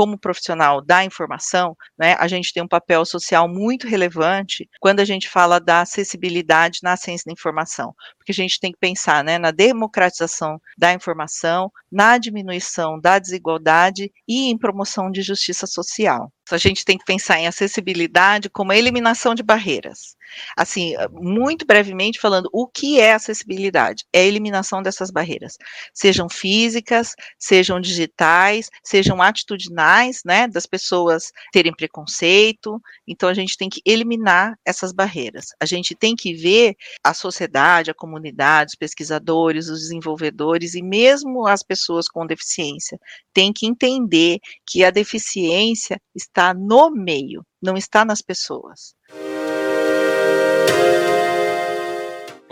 como profissional da informação, né, a gente tem um papel social muito relevante quando a gente fala da acessibilidade na ciência da informação, porque a gente tem que pensar né, na democratização da informação, na diminuição da desigualdade e em promoção de justiça social. A gente tem que pensar em acessibilidade como a eliminação de barreiras. Assim, muito brevemente falando, o que é acessibilidade? É a eliminação dessas barreiras, sejam físicas, sejam digitais, sejam atitudinais, né, das pessoas terem preconceito. Então a gente tem que eliminar essas barreiras. A gente tem que ver a sociedade, a comunidade, os pesquisadores, os desenvolvedores e mesmo as pessoas com deficiência têm que entender que a deficiência está no meio, não está nas pessoas.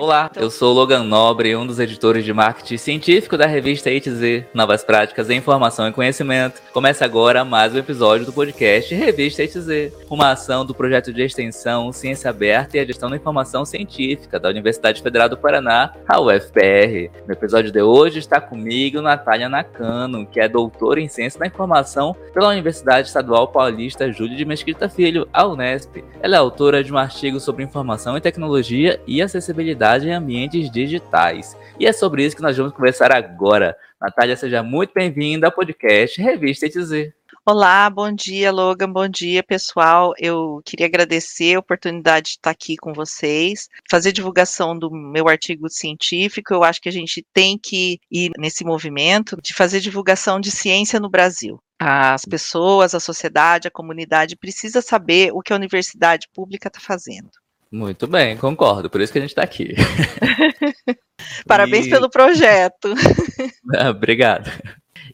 Olá, eu sou Logan Nobre, um dos editores de marketing científico da revista ITZ, Novas Práticas em Informação e Conhecimento. Começa agora mais um episódio do podcast Revista ITZ, uma ação do projeto de extensão Ciência Aberta e a Gestão da Informação Científica da Universidade Federal do Paraná, a UFPR. No episódio de hoje está comigo Natália Nakano, que é doutora em Ciência da Informação pela Universidade Estadual Paulista Júlio de Mesquita Filho, a Unesp. Ela é autora de um artigo sobre informação e tecnologia e acessibilidade em ambientes digitais. E é sobre isso que nós vamos conversar agora. Natália, seja muito bem-vinda ao podcast Revista ETZ. Olá, bom dia, Logan, bom dia, pessoal. Eu queria agradecer a oportunidade de estar aqui com vocês, fazer divulgação do meu artigo científico. Eu acho que a gente tem que ir nesse movimento de fazer divulgação de ciência no Brasil. As pessoas, a sociedade, a comunidade precisa saber o que a universidade pública está fazendo. Muito bem, concordo. Por isso que a gente está aqui. Parabéns e... pelo projeto. Ah, obrigado.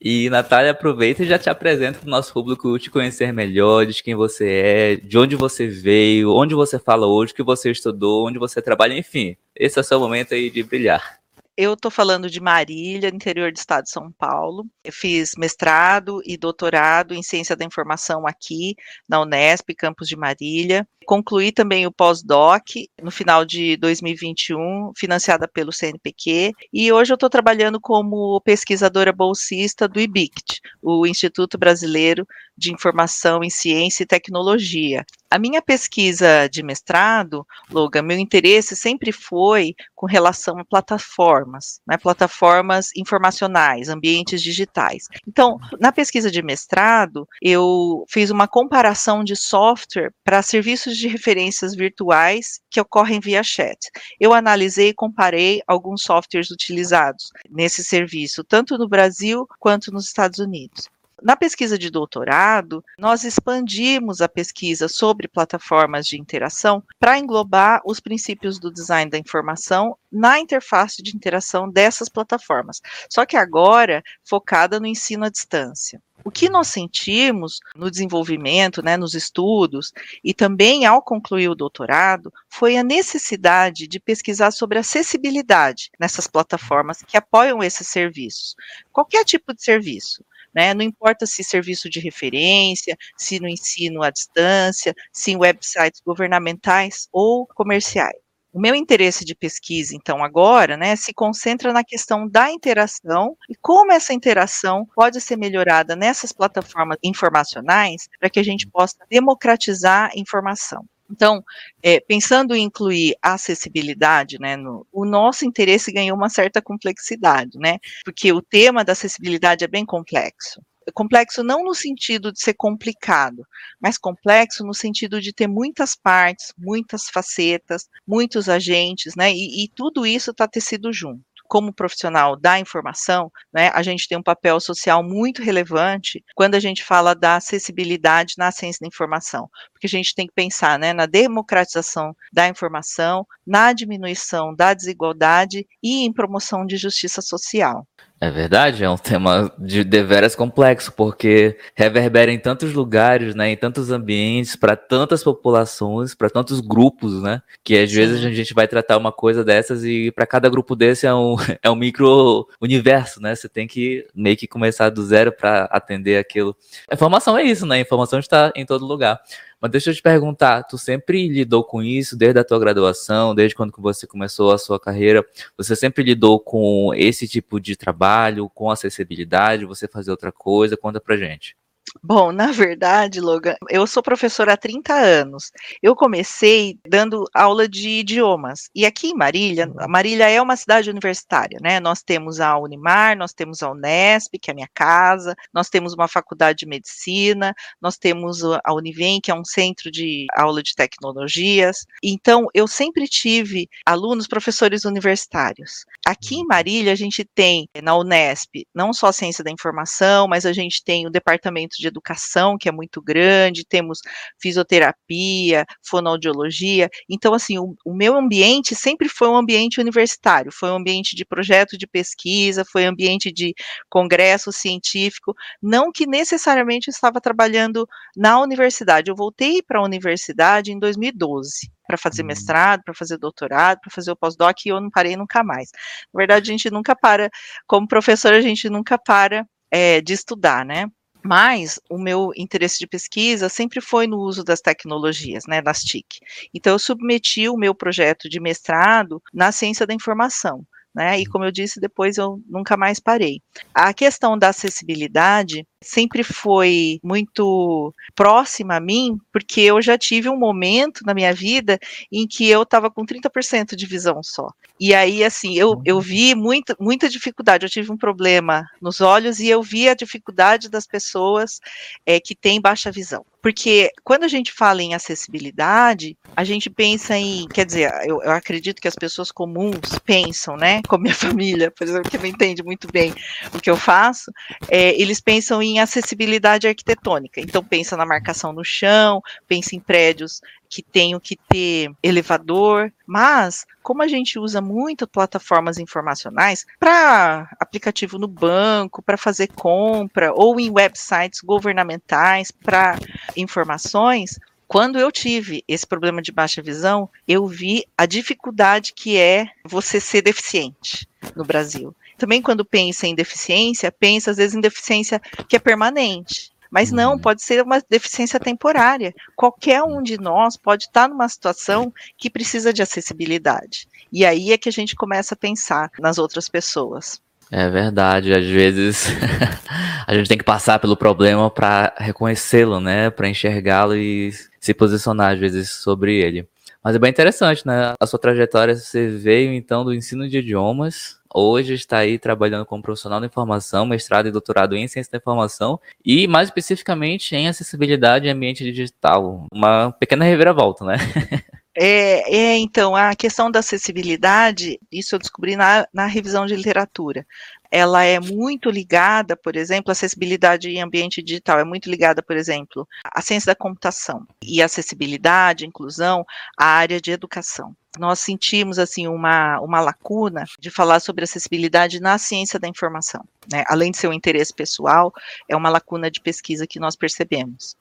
E Natália, aproveita e já te apresenta para o nosso público te conhecer melhor, de quem você é, de onde você veio, onde você fala hoje, o que você estudou, onde você trabalha, enfim. Esse é o seu momento aí de brilhar. Eu estou falando de Marília, interior do estado de São Paulo. Eu fiz mestrado e doutorado em ciência da informação aqui na Unesp, campus de Marília. Concluí também o pós-doc no final de 2021, financiada pelo CNPq, e hoje eu estou trabalhando como pesquisadora bolsista do IBICT, o Instituto Brasileiro de Informação em Ciência e Tecnologia. A minha pesquisa de mestrado, Logan, meu interesse sempre foi com relação a plataformas, né, plataformas informacionais, ambientes digitais. Então, na pesquisa de mestrado, eu fiz uma comparação de software para serviços de referências virtuais que ocorrem via chat. Eu analisei e comparei alguns softwares utilizados nesse serviço, tanto no Brasil quanto nos Estados Unidos. Na pesquisa de doutorado, nós expandimos a pesquisa sobre plataformas de interação para englobar os princípios do design da informação na interface de interação dessas plataformas. Só que agora focada no ensino à distância. O que nós sentimos no desenvolvimento, né, nos estudos, e também ao concluir o doutorado, foi a necessidade de pesquisar sobre acessibilidade nessas plataformas que apoiam esses serviços. Qualquer tipo de serviço. Né? Não importa se serviço de referência, se no ensino à distância, se em websites governamentais ou comerciais. O meu interesse de pesquisa, então, agora, né, se concentra na questão da interação e como essa interação pode ser melhorada nessas plataformas informacionais para que a gente possa democratizar a informação. Então, é, pensando em incluir a acessibilidade, né, no, o nosso interesse ganhou uma certa complexidade, né, porque o tema da acessibilidade é bem complexo complexo não no sentido de ser complicado, mas complexo no sentido de ter muitas partes, muitas facetas, muitos agentes, né? E, e tudo isso está tecido junto como profissional da informação, né, a gente tem um papel social muito relevante quando a gente fala da acessibilidade na ciência da informação, porque a gente tem que pensar né, na democratização da informação, na diminuição da desigualdade e em promoção de justiça social. É verdade, é um tema de deveras complexo, porque reverbera em tantos lugares, né, em tantos ambientes, para tantas populações, para tantos grupos, né, que às Sim. vezes a gente vai tratar uma coisa dessas e para cada grupo desse é um, é um micro universo, né, você tem que meio que começar do zero para atender aquilo. A informação é isso, né, a informação está em todo lugar. Mas deixa eu te perguntar, tu sempre lidou com isso desde a tua graduação, desde quando você começou a sua carreira? Você sempre lidou com esse tipo de trabalho, com acessibilidade? Você fazer outra coisa? Conta pra gente. Bom, na verdade, Logan, eu sou professora há 30 anos. Eu comecei dando aula de idiomas. E aqui em Marília, uhum. Marília é uma cidade universitária, né? Nós temos a Unimar, nós temos a Unesp, que é a minha casa, nós temos uma faculdade de medicina, nós temos a Univem, que é um centro de aula de tecnologias. Então, eu sempre tive alunos, professores universitários. Aqui em uhum. Marília, a gente tem na Unesp não só ciência da informação, mas a gente tem o departamento de educação, que é muito grande, temos fisioterapia, fonoaudiologia. Então, assim, o, o meu ambiente sempre foi um ambiente universitário, foi um ambiente de projeto de pesquisa, foi um ambiente de congresso científico, não que necessariamente estava trabalhando na universidade. Eu voltei para a universidade em 2012 para fazer uhum. mestrado, para fazer doutorado, para fazer o pós-doc, e eu não parei nunca mais. Na verdade, a gente nunca para, como professor, a gente nunca para é, de estudar, né? Mas o meu interesse de pesquisa sempre foi no uso das tecnologias, né, das TIC. Então, eu submeti o meu projeto de mestrado na ciência da informação. Né, e como eu disse, depois eu nunca mais parei. A questão da acessibilidade sempre foi muito próxima a mim, porque eu já tive um momento na minha vida em que eu estava com 30% de visão só. E aí, assim, eu, eu vi muita, muita dificuldade. Eu tive um problema nos olhos e eu vi a dificuldade das pessoas é, que têm baixa visão. Porque quando a gente fala em acessibilidade, a gente pensa em, quer dizer, eu, eu acredito que as pessoas comuns pensam, né, como minha família, por exemplo, que não entende muito bem o que eu faço, é, eles pensam em acessibilidade arquitetônica. Então pensa na marcação no chão, pensa em prédios que tenham que ter elevador, mas como a gente usa muito plataformas informacionais para aplicativo no banco, para fazer compra ou em websites governamentais para informações, quando eu tive esse problema de baixa visão, eu vi a dificuldade que é você ser deficiente no Brasil. Também quando pensa em deficiência, pensa às vezes em deficiência que é permanente. Mas não, uhum. pode ser uma deficiência temporária. Qualquer um de nós pode estar numa situação que precisa de acessibilidade. E aí é que a gente começa a pensar nas outras pessoas. É verdade, às vezes a gente tem que passar pelo problema para reconhecê-lo, né, para enxergá-lo e se posicionar às vezes sobre ele. Mas é bem interessante, né? A sua trajetória, você veio então do ensino de idiomas, hoje está aí trabalhando como profissional da informação, mestrado e doutorado em ciência da informação e mais especificamente em acessibilidade em ambiente digital. Uma pequena reviravolta, né? É, é, então, a questão da acessibilidade, isso eu descobri na, na revisão de literatura ela é muito ligada, por exemplo, a acessibilidade em ambiente digital é muito ligada, por exemplo, à ciência da computação e acessibilidade, inclusão, à área de educação. Nós sentimos assim uma, uma lacuna de falar sobre acessibilidade na ciência da informação. Né? Além de ser um interesse pessoal, é uma lacuna de pesquisa que nós percebemos.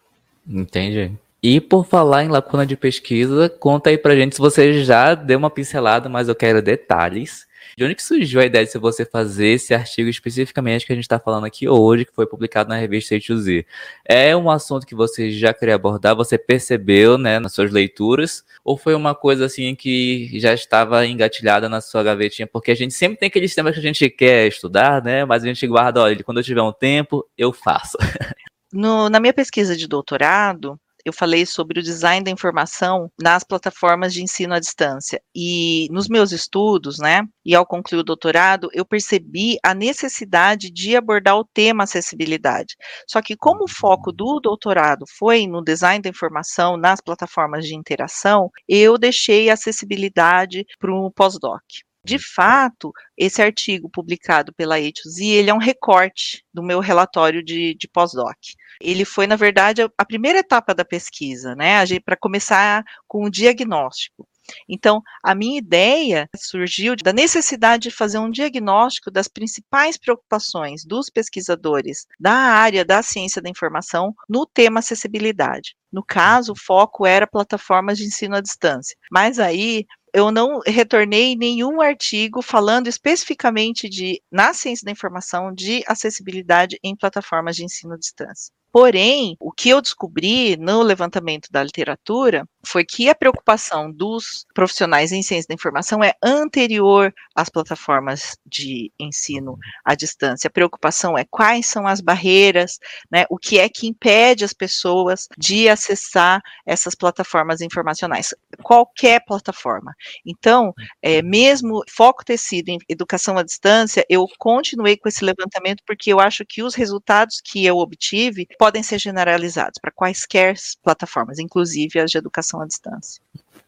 Entendi. E por falar em lacuna de pesquisa, conta aí pra gente se você já deu uma pincelada, mas eu quero detalhes de onde que surgiu a ideia de você fazer esse artigo especificamente que a gente está falando aqui hoje, que foi publicado na revista A2Z? É um assunto que você já queria abordar, você percebeu, né, nas suas leituras, ou foi uma coisa assim que já estava engatilhada na sua gavetinha? Porque a gente sempre tem aqueles temas que a gente quer estudar, né, mas a gente guarda, olha, quando eu tiver um tempo, eu faço. No, na minha pesquisa de doutorado, eu falei sobre o design da informação nas plataformas de ensino à distância. E nos meus estudos, né, e ao concluir o doutorado, eu percebi a necessidade de abordar o tema acessibilidade. Só que como o foco do doutorado foi no design da informação nas plataformas de interação, eu deixei a acessibilidade para o pós-doc. De fato, esse artigo publicado pela E2Z, ele é um recorte do meu relatório de, de pós-doc. Ele foi, na verdade, a primeira etapa da pesquisa, né, para começar com o diagnóstico. Então, a minha ideia surgiu da necessidade de fazer um diagnóstico das principais preocupações dos pesquisadores da área da ciência da informação no tema acessibilidade. No caso, o foco era plataformas de ensino à distância. Mas aí eu não retornei nenhum artigo falando especificamente de, na ciência da informação, de acessibilidade em plataformas de ensino à distância. Porém, o que eu descobri no levantamento da literatura foi que a preocupação dos profissionais em ciência da informação é anterior às plataformas de ensino à distância. A preocupação é quais são as barreiras, né, o que é que impede as pessoas de acessar essas plataformas informacionais, qualquer plataforma. Então, é, mesmo foco ter sido em educação à distância, eu continuei com esse levantamento porque eu acho que os resultados que eu obtive podem ser generalizados para quaisquer plataformas, inclusive as de educação à distância.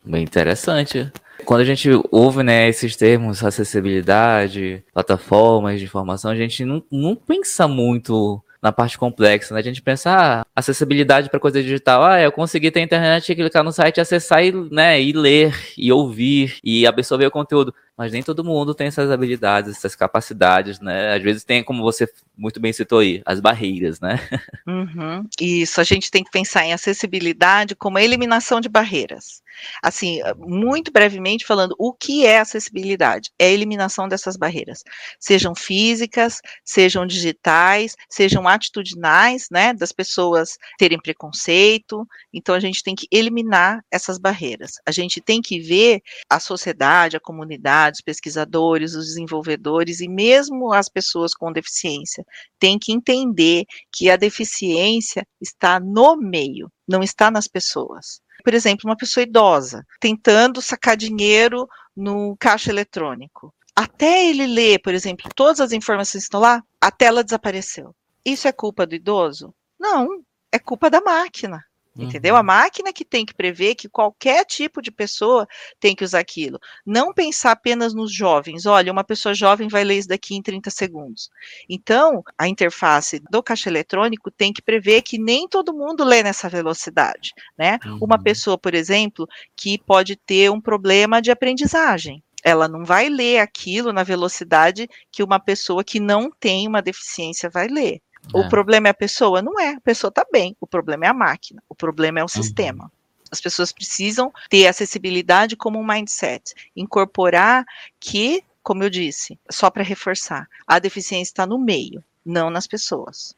Bem interessante. Quando a gente ouve né, esses termos, acessibilidade, plataformas de informação, a gente não, não pensa muito na parte complexa, né? A gente pensa, ah, acessibilidade para coisa digital, ah, eu consegui ter internet, clicar no site, acessar e, né, e ler, e ouvir, e absorver o conteúdo mas nem todo mundo tem essas habilidades, essas capacidades, né? Às vezes tem, como você muito bem citou aí, as barreiras, né? Uhum. Isso, a gente tem que pensar em acessibilidade como a eliminação de barreiras. Assim, muito brevemente falando, o que é acessibilidade? É a eliminação dessas barreiras, sejam físicas, sejam digitais, sejam atitudinais, né, das pessoas terem preconceito. Então a gente tem que eliminar essas barreiras. A gente tem que ver a sociedade, a comunidade os pesquisadores, os desenvolvedores e mesmo as pessoas com deficiência têm que entender que a deficiência está no meio, não está nas pessoas. Por exemplo, uma pessoa idosa tentando sacar dinheiro no caixa eletrônico. Até ele ler, por exemplo, todas as informações que estão lá, a tela desapareceu. Isso é culpa do idoso? Não, é culpa da máquina. Entendeu? Uhum. A máquina que tem que prever que qualquer tipo de pessoa tem que usar aquilo. Não pensar apenas nos jovens. Olha, uma pessoa jovem vai ler isso daqui em 30 segundos. Então, a interface do caixa eletrônico tem que prever que nem todo mundo lê nessa velocidade. Né? Uhum. Uma pessoa, por exemplo, que pode ter um problema de aprendizagem ela não vai ler aquilo na velocidade que uma pessoa que não tem uma deficiência vai ler. O é. problema é a pessoa? Não é. A pessoa está bem. O problema é a máquina. O problema é o uhum. sistema. As pessoas precisam ter acessibilidade como um mindset. Incorporar que, como eu disse, só para reforçar, a deficiência está no meio, não nas pessoas.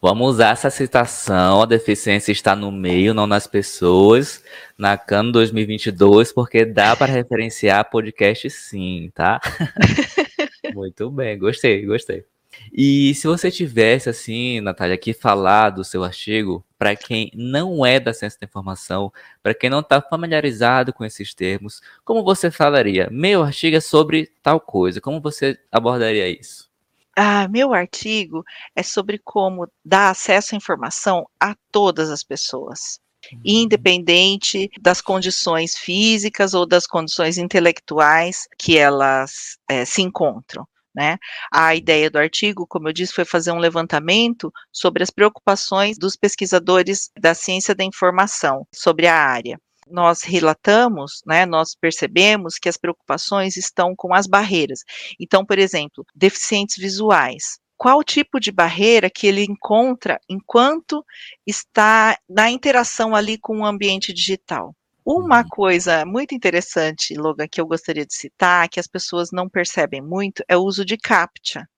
Vamos usar essa citação, a deficiência está no meio, não nas pessoas, na CAN 2022, porque dá para referenciar podcast sim, tá? Muito bem, gostei, gostei. E se você tivesse, assim, Natália, aqui falar do seu artigo, para quem não é da ciência da informação, para quem não está familiarizado com esses termos, como você falaria? Meu artigo é sobre tal coisa, como você abordaria isso? Ah, meu artigo é sobre como dar acesso à informação a todas as pessoas uhum. independente das condições físicas ou das condições intelectuais que elas é, se encontram. Né? A ideia do artigo, como eu disse, foi fazer um levantamento sobre as preocupações dos pesquisadores da ciência da informação sobre a área. Nós relatamos, né, nós percebemos que as preocupações estão com as barreiras. Então, por exemplo, deficientes visuais. Qual tipo de barreira que ele encontra enquanto está na interação ali com o ambiente digital? Uma uhum. coisa muito interessante, Logan, que eu gostaria de citar, que as pessoas não percebem muito, é o uso de CAPTCHA.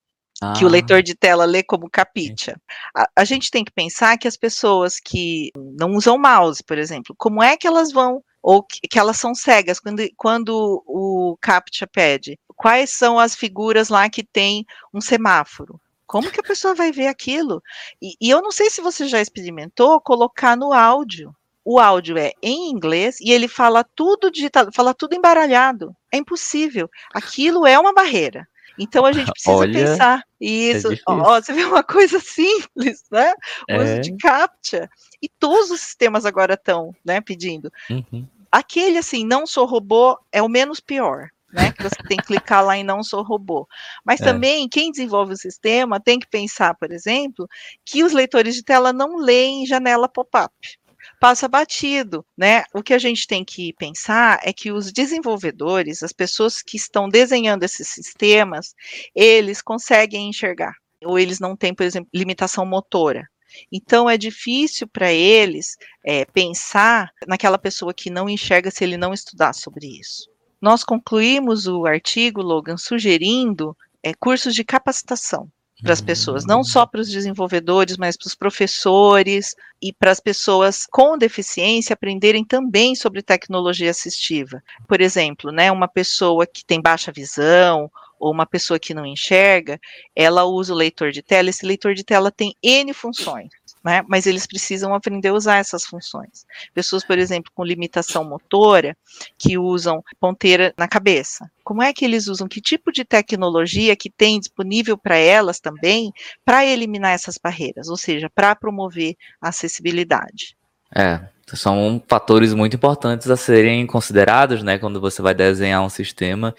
Ah. Que o leitor de tela lê como captcha. A, a, gente tem que pensar que as pessoas que não usam mouse, por exemplo, como é que elas vão, ou que, que elas são cegas, quando, quando o CAPTCHA pede? Quais são as figuras lá que tem um semáforo? Como que a pessoa vai ver aquilo? E, e eu não sei se você já experimentou colocar no áudio o áudio é em inglês e ele fala tudo digitado, fala tudo embaralhado. É impossível. Aquilo é uma barreira. Então a gente precisa Olha, pensar é isso. É ó, você vê uma coisa simples, né? O é. uso de captcha. E todos os sistemas agora estão, né, pedindo. Uhum. Aquele assim, não sou robô, é o menos pior. Né, que você tem que clicar lá em não sou robô. Mas é. também quem desenvolve o sistema tem que pensar, por exemplo, que os leitores de tela não leem janela pop-up passa batido, né? O que a gente tem que pensar é que os desenvolvedores, as pessoas que estão desenhando esses sistemas, eles conseguem enxergar, ou eles não têm, por exemplo, limitação motora. Então é difícil para eles é, pensar naquela pessoa que não enxerga se ele não estudar sobre isso. Nós concluímos o artigo, Logan, sugerindo é, cursos de capacitação para as pessoas, não só para os desenvolvedores, mas para os professores e para as pessoas com deficiência aprenderem também sobre tecnologia assistiva. Por exemplo, né, uma pessoa que tem baixa visão ou uma pessoa que não enxerga, ela usa o leitor de tela, esse leitor de tela tem N funções né? Mas eles precisam aprender a usar essas funções. Pessoas, por exemplo, com limitação motora, que usam ponteira na cabeça. Como é que eles usam? Que tipo de tecnologia que tem disponível para elas também para eliminar essas barreiras, ou seja, para promover a acessibilidade? É, são fatores muito importantes a serem considerados, né, quando você vai desenhar um sistema.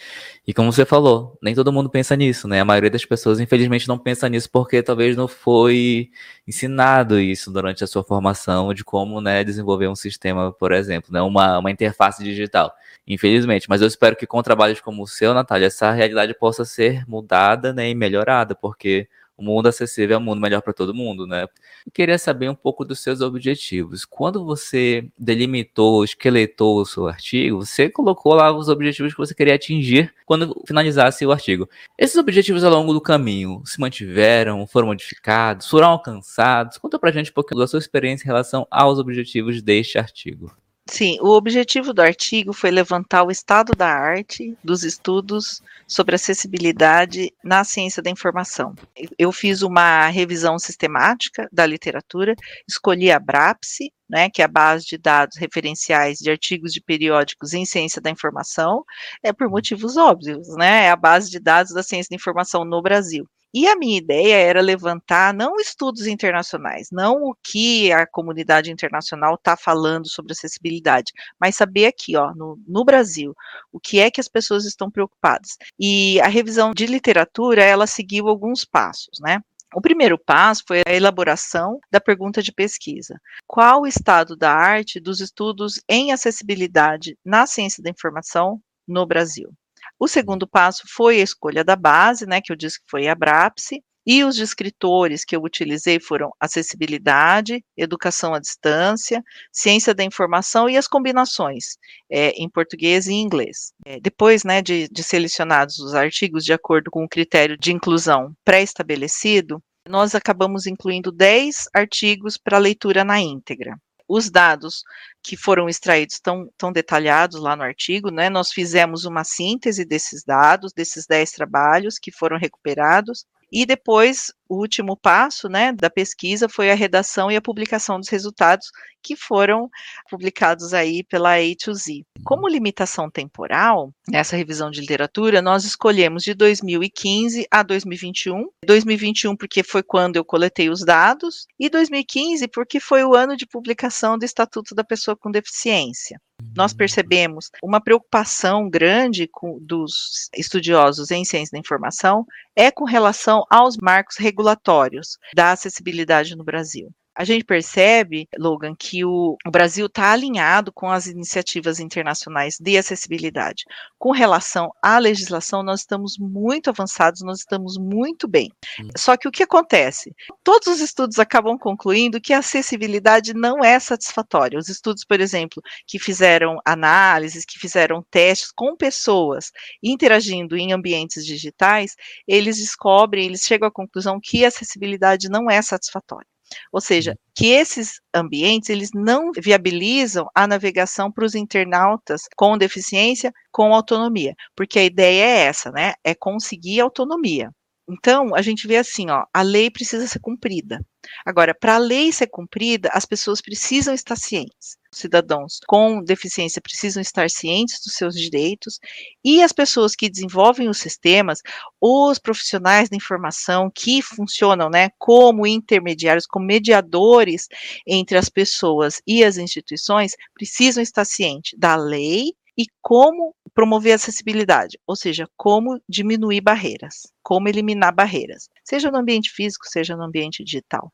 E como você falou, nem todo mundo pensa nisso, né? A maioria das pessoas, infelizmente, não pensa nisso porque talvez não foi ensinado isso durante a sua formação de como, né, desenvolver um sistema, por exemplo, né, uma, uma interface digital. Infelizmente, mas eu espero que com trabalhos como o seu, Natália, essa realidade possa ser mudada, né, e melhorada, porque o mundo acessível é um mundo melhor para todo mundo, né? Eu queria saber um pouco dos seus objetivos. Quando você delimitou, esqueletou o seu artigo, você colocou lá os objetivos que você queria atingir quando finalizasse o artigo. Esses objetivos ao longo do caminho se mantiveram, foram modificados, foram alcançados? Conta pra gente um pouquinho da sua experiência em relação aos objetivos deste artigo. Sim, o objetivo do artigo foi levantar o estado da arte dos estudos sobre acessibilidade na ciência da informação. Eu fiz uma revisão sistemática da literatura, escolhi a BRAPSE, né, que é a base de dados referenciais de artigos de periódicos em ciência da informação, é por motivos óbvios, né, é a base de dados da ciência da informação no Brasil. E a minha ideia era levantar não estudos internacionais, não o que a comunidade internacional está falando sobre acessibilidade, mas saber aqui, ó, no, no, Brasil, o que é que as pessoas estão preocupadas. E a revisão de literatura, ela seguiu alguns passos, né? O primeiro passo foi a elaboração da pergunta de pesquisa. Qual o estado da arte dos estudos em acessibilidade na ciência da informação no Brasil? O segundo passo foi a escolha da base, né, que eu disse que foi a BRAPSE, e os descritores que eu utilizei foram acessibilidade, educação à distância, ciência da informação e as combinações é, em português e inglês. É, depois né, de, de selecionados os artigos de acordo com o critério de inclusão pré-estabelecido, nós acabamos incluindo 10 artigos para leitura na íntegra os dados que foram extraídos estão, estão detalhados lá no artigo, né? Nós fizemos uma síntese desses dados, desses 10 trabalhos que foram recuperados, e depois, o último passo né, da pesquisa foi a redação e a publicação dos resultados que foram publicados aí pela A2Z. Como limitação temporal, nessa revisão de literatura, nós escolhemos de 2015 a 2021. 2021 porque foi quando eu coletei os dados, e 2015 porque foi o ano de publicação do Estatuto da Pessoa com Deficiência nós percebemos uma preocupação grande com, dos estudiosos em ciência da informação é com relação aos marcos regulatórios da acessibilidade no Brasil. A gente percebe, Logan, que o, o Brasil está alinhado com as iniciativas internacionais de acessibilidade. Com relação à legislação, nós estamos muito avançados, nós estamos muito bem. Só que o que acontece? Todos os estudos acabam concluindo que a acessibilidade não é satisfatória. Os estudos, por exemplo, que fizeram análises, que fizeram testes com pessoas interagindo em ambientes digitais, eles descobrem, eles chegam à conclusão que a acessibilidade não é satisfatória. Ou seja, que esses ambientes eles não viabilizam a navegação para os internautas com deficiência com autonomia, porque a ideia é essa, né? É conseguir autonomia. Então, a gente vê assim, ó, a lei precisa ser cumprida. Agora, para a lei ser cumprida, as pessoas precisam estar cientes. Os cidadãos com deficiência precisam estar cientes dos seus direitos e as pessoas que desenvolvem os sistemas, os profissionais da informação que funcionam, né, como intermediários, como mediadores entre as pessoas e as instituições, precisam estar cientes da lei e como promover acessibilidade, ou seja, como diminuir barreiras, como eliminar barreiras, seja no ambiente físico, seja no ambiente digital.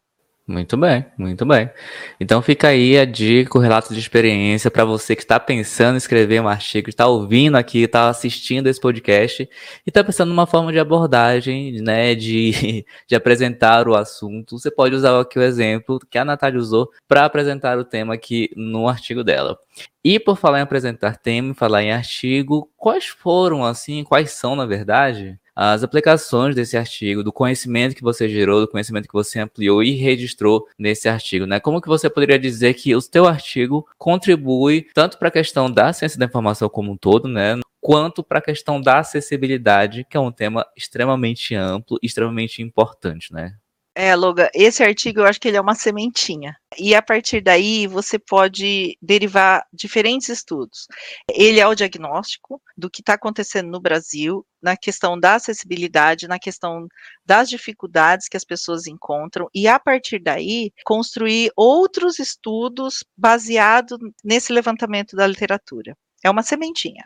Muito bem, muito bem. Então fica aí a dica, o relato de experiência para você que está pensando em escrever um artigo, está ouvindo aqui, está assistindo esse podcast e está pensando numa forma de abordagem, né, de, de apresentar o assunto. Você pode usar aqui o exemplo que a Natália usou para apresentar o tema aqui no artigo dela. E por falar em apresentar tema, falar em artigo, quais foram, assim, quais são, na verdade, as aplicações desse artigo, do conhecimento que você gerou, do conhecimento que você ampliou e registrou nesse artigo, né? Como que você poderia dizer que o seu artigo contribui tanto para a questão da ciência da informação como um todo, né? Quanto para a questão da acessibilidade, que é um tema extremamente amplo, extremamente importante, né? É, Loga, esse artigo eu acho que ele é uma sementinha. E a partir daí você pode derivar diferentes estudos. Ele é o diagnóstico do que está acontecendo no Brasil, na questão da acessibilidade, na questão das dificuldades que as pessoas encontram, e a partir daí construir outros estudos baseados nesse levantamento da literatura. É uma sementinha.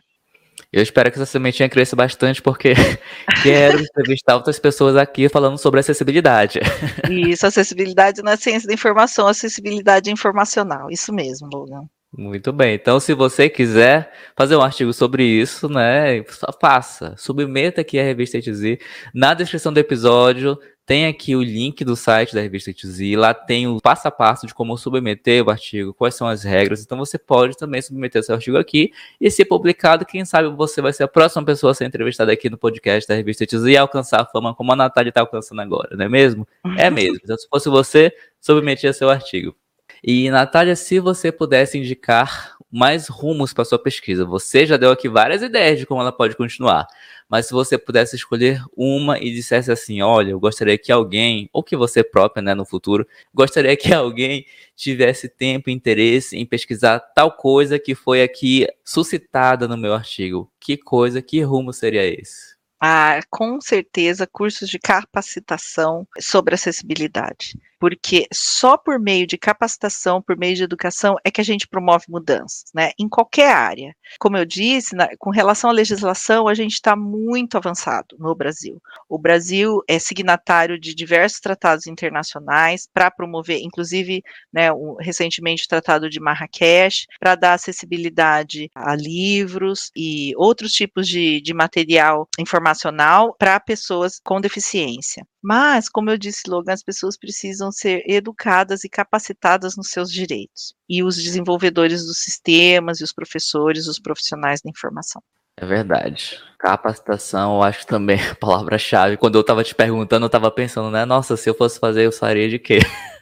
Eu espero que essa sementinha cresça bastante, porque quero entrevistar outras pessoas aqui falando sobre acessibilidade. Isso, acessibilidade na ciência da informação, acessibilidade informacional. Isso mesmo, Logan. Muito bem. Então, se você quiser fazer um artigo sobre isso, né, faça. Submeta aqui a revista ETZ. Na descrição do episódio tem aqui o link do site da revista TZ, lá tem o passo a passo de como submeter o artigo, quais são as regras. Então você pode também submeter seu artigo aqui e ser publicado. Quem sabe você vai ser a próxima pessoa a ser entrevistada aqui no podcast da revista TZ e alcançar a fama como a Natália está alcançando agora, não é mesmo? É mesmo. Então, se fosse você, submetia seu artigo. E, Natália, se você pudesse indicar mais rumos para sua pesquisa. Você já deu aqui várias ideias de como ela pode continuar, mas se você pudesse escolher uma e dissesse assim, olha, eu gostaria que alguém, ou que você própria, né, no futuro, gostaria que alguém tivesse tempo e interesse em pesquisar tal coisa que foi aqui suscitada no meu artigo. Que coisa, que rumo seria esse? Ah, com certeza, cursos de capacitação sobre acessibilidade porque só por meio de capacitação, por meio de educação, é que a gente promove mudanças, né? Em qualquer área. Como eu disse, na, com relação à legislação, a gente está muito avançado no Brasil. O Brasil é signatário de diversos tratados internacionais para promover, inclusive, né, um, recentemente o Tratado de Marrakech, para dar acessibilidade a livros e outros tipos de, de material informacional para pessoas com deficiência. Mas, como eu disse, Logan, as pessoas precisam ser educadas e capacitadas nos seus direitos. E os desenvolvedores dos sistemas, e os professores, os profissionais da informação. É verdade. Capacitação, eu acho também a palavra-chave. Quando eu estava te perguntando, eu estava pensando, né? Nossa, se eu fosse fazer, eu faria de quê?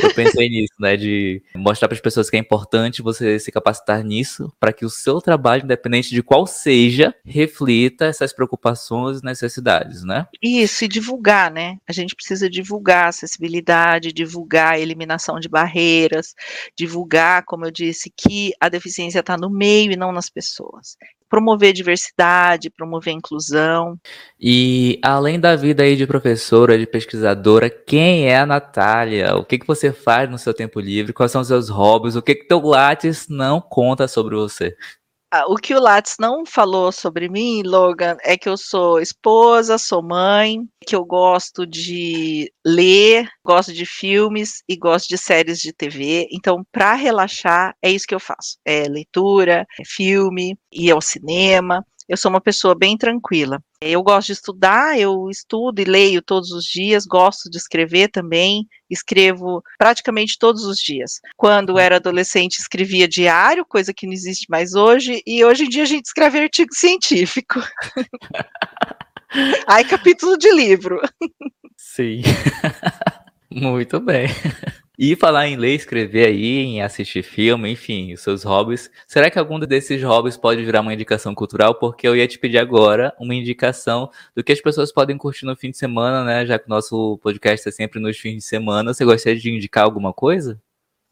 Eu pensei nisso, né? De mostrar para as pessoas que é importante você se capacitar nisso, para que o seu trabalho, independente de qual seja, reflita essas preocupações e necessidades, né? Isso, e divulgar, né? A gente precisa divulgar acessibilidade, divulgar eliminação de barreiras, divulgar, como eu disse, que a deficiência está no meio e não nas pessoas promover diversidade, promover inclusão. E além da vida aí de professora, de pesquisadora, quem é a Natália? O que, que você faz no seu tempo livre? Quais são os seus hobbies? O que que teu Lattes não conta sobre você? Ah, o que o Lattes não falou sobre mim, Logan, é que eu sou esposa, sou mãe, que eu gosto de ler, gosto de filmes e gosto de séries de TV. Então, para relaxar, é isso que eu faço: é leitura, é filme, ir ao cinema. Eu sou uma pessoa bem tranquila. Eu gosto de estudar, eu estudo e leio todos os dias, gosto de escrever também, escrevo praticamente todos os dias. Quando era adolescente, escrevia diário, coisa que não existe mais hoje, e hoje em dia a gente escreve artigo científico. Aí, capítulo de livro. Sim. Muito bem. E falar em ler, escrever aí, em assistir filme, enfim, os seus hobbies. Será que algum desses hobbies pode virar uma indicação cultural? Porque eu ia te pedir agora uma indicação do que as pessoas podem curtir no fim de semana, né? Já que o nosso podcast é sempre nos fins de semana. Você gostaria de indicar alguma coisa?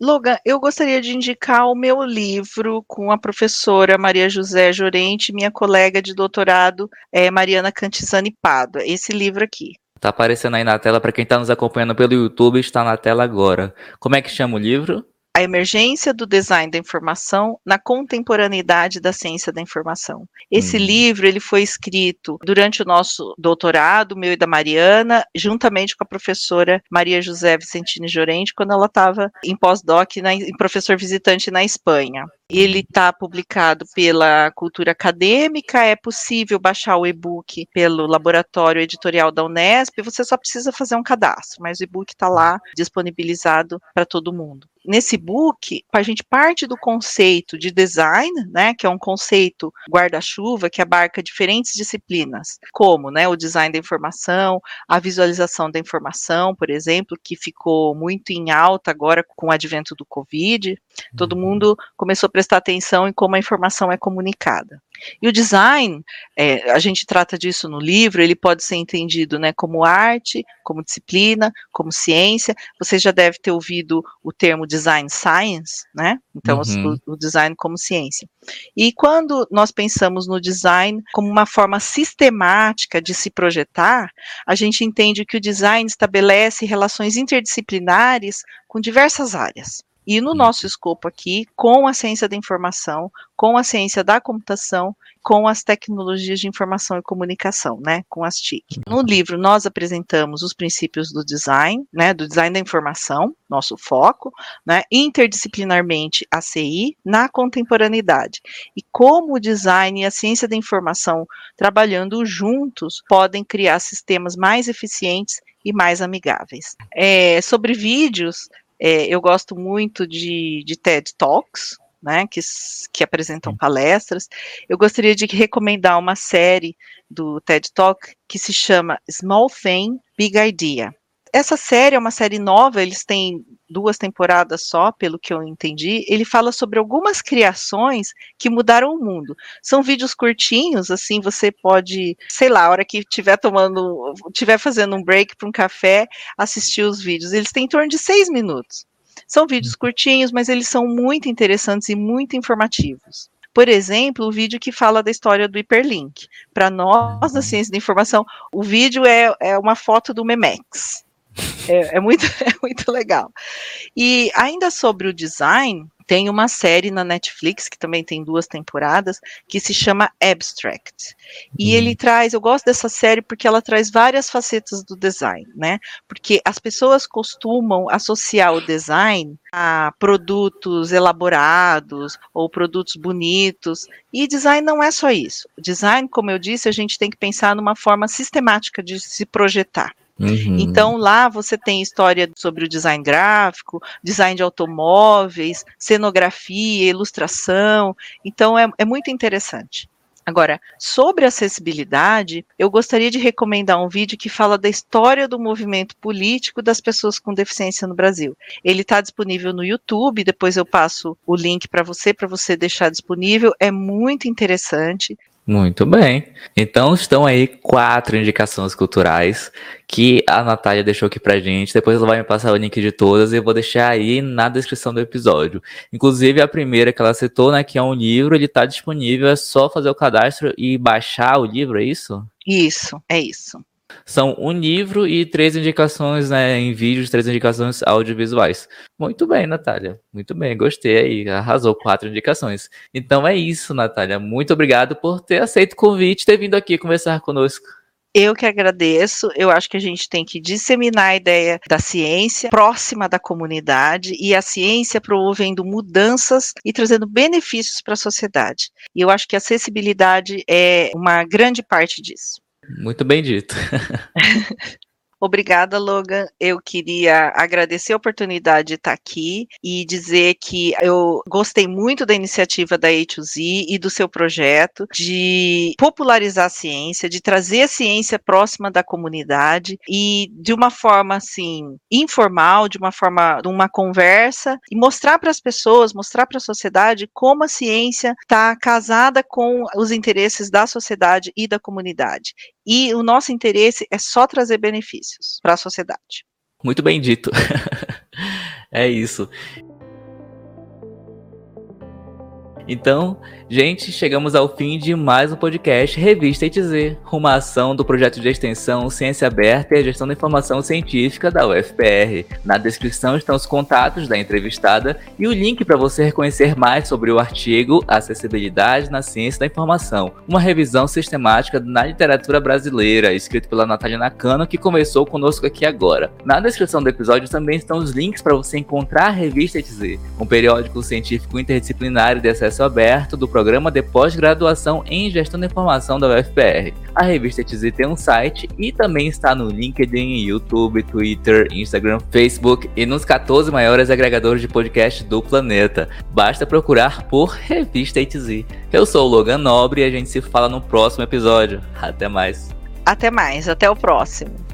Logan, eu gostaria de indicar o meu livro com a professora Maria José Jorente, minha colega de doutorado, é, Mariana Cantizani Pádua. Esse livro aqui. Tá aparecendo aí na tela para quem está nos acompanhando pelo YouTube, está na tela agora. Como é que chama o livro? A emergência do design da informação na contemporaneidade da ciência da informação. Esse hum. livro ele foi escrito durante o nosso doutorado, meu e da Mariana, juntamente com a professora Maria José Vicentini Jorente, quando ela estava em pós-doc, em professor visitante na Espanha. Ele está publicado pela Cultura Acadêmica, é possível baixar o e-book pelo Laboratório Editorial da Unesp, você só precisa fazer um cadastro, mas o e-book está lá disponibilizado para todo mundo nesse book, a gente parte do conceito de design, né, que é um conceito guarda-chuva que abarca diferentes disciplinas, como, né, o design da informação, a visualização da informação, por exemplo, que ficou muito em alta agora com o advento do Covid. Todo uhum. mundo começou a prestar atenção em como a informação é comunicada. E o design, é, a gente trata disso no livro, ele pode ser entendido né, como arte, como disciplina, como ciência. Você já deve ter ouvido o termo design science, né? Então, uhum. o, o design como ciência. E quando nós pensamos no design como uma forma sistemática de se projetar, a gente entende que o design estabelece relações interdisciplinares com diversas áreas. E no nosso escopo aqui, com a ciência da informação, com a ciência da computação, com as tecnologias de informação e comunicação, né, com as TIC. No livro nós apresentamos os princípios do design, né, do design da informação, nosso foco, né, interdisciplinarmente a CI na contemporaneidade. E como o design e a ciência da informação trabalhando juntos podem criar sistemas mais eficientes e mais amigáveis. É, sobre vídeos, é, eu gosto muito de, de TED Talks, né, que, que apresentam palestras. Eu gostaria de recomendar uma série do TED Talk que se chama Small Thing, Big Idea essa série é uma série nova, eles têm duas temporadas só, pelo que eu entendi. Ele fala sobre algumas criações que mudaram o mundo. São vídeos curtinhos, assim, você pode, sei lá, a hora que estiver tomando, estiver fazendo um break para um café, assistir os vídeos. Eles têm em torno de seis minutos. São vídeos curtinhos, mas eles são muito interessantes e muito informativos. Por exemplo, o vídeo que fala da história do hiperlink. Para nós, da ciência da informação, o vídeo é, é uma foto do Memex. É, é, muito, é muito legal. E ainda sobre o design, tem uma série na Netflix, que também tem duas temporadas, que se chama Abstract. E uhum. ele traz, eu gosto dessa série porque ela traz várias facetas do design, né? Porque as pessoas costumam associar o design a produtos elaborados ou produtos bonitos, e design não é só isso. Design, como eu disse, a gente tem que pensar numa forma sistemática de se projetar. Uhum. Então lá você tem história sobre o design gráfico, design de automóveis, cenografia, ilustração. Então é, é muito interessante. Agora, sobre acessibilidade, eu gostaria de recomendar um vídeo que fala da história do movimento político das pessoas com deficiência no Brasil. Ele está disponível no YouTube, depois eu passo o link para você, para você deixar disponível. É muito interessante. Muito bem. Então estão aí quatro indicações culturais que a Natália deixou aqui pra gente. Depois ela vai me passar o link de todas e eu vou deixar aí na descrição do episódio. Inclusive a primeira que ela citou, né, que é um livro, ele tá disponível, é só fazer o cadastro e baixar o livro, é isso? Isso, é isso. São um livro e três indicações né, em vídeos, três indicações audiovisuais. Muito bem, Natália. Muito bem, gostei aí. Arrasou quatro indicações. Então é isso, Natália. Muito obrigado por ter aceito o convite e ter vindo aqui conversar conosco. Eu que agradeço. Eu acho que a gente tem que disseminar a ideia da ciência próxima da comunidade e a ciência promovendo mudanças e trazendo benefícios para a sociedade. E eu acho que a acessibilidade é uma grande parte disso. Muito bem dito. Obrigada, Logan. Eu queria agradecer a oportunidade de estar aqui e dizer que eu gostei muito da iniciativa da A2Z e do seu projeto de popularizar a ciência, de trazer a ciência próxima da comunidade e de uma forma assim informal, de uma forma de uma conversa e mostrar para as pessoas, mostrar para a sociedade como a ciência está casada com os interesses da sociedade e da comunidade. E o nosso interesse é só trazer benefícios para a sociedade. Muito bem dito. é isso. Então, gente, chegamos ao fim de mais um podcast Revista ETZ, uma ação do projeto de extensão Ciência Aberta e a Gestão da Informação Científica da UFPR. Na descrição estão os contatos da entrevistada e o link para você reconhecer mais sobre o artigo Acessibilidade na Ciência da Informação, uma revisão sistemática na literatura brasileira, escrito pela Natália Nakano, que começou conosco aqui agora. Na descrição do episódio também estão os links para você encontrar a Revista ETZ, um periódico científico interdisciplinar de acesso acesso aberto do programa de pós-graduação em Gestão da Informação da UFPR. A revista TZ tem um site e também está no LinkedIn, YouTube, Twitter, Instagram, Facebook e nos 14 maiores agregadores de podcast do planeta. Basta procurar por Revista ETZ. Eu sou o Logan Nobre e a gente se fala no próximo episódio. Até mais. Até mais, até o próximo.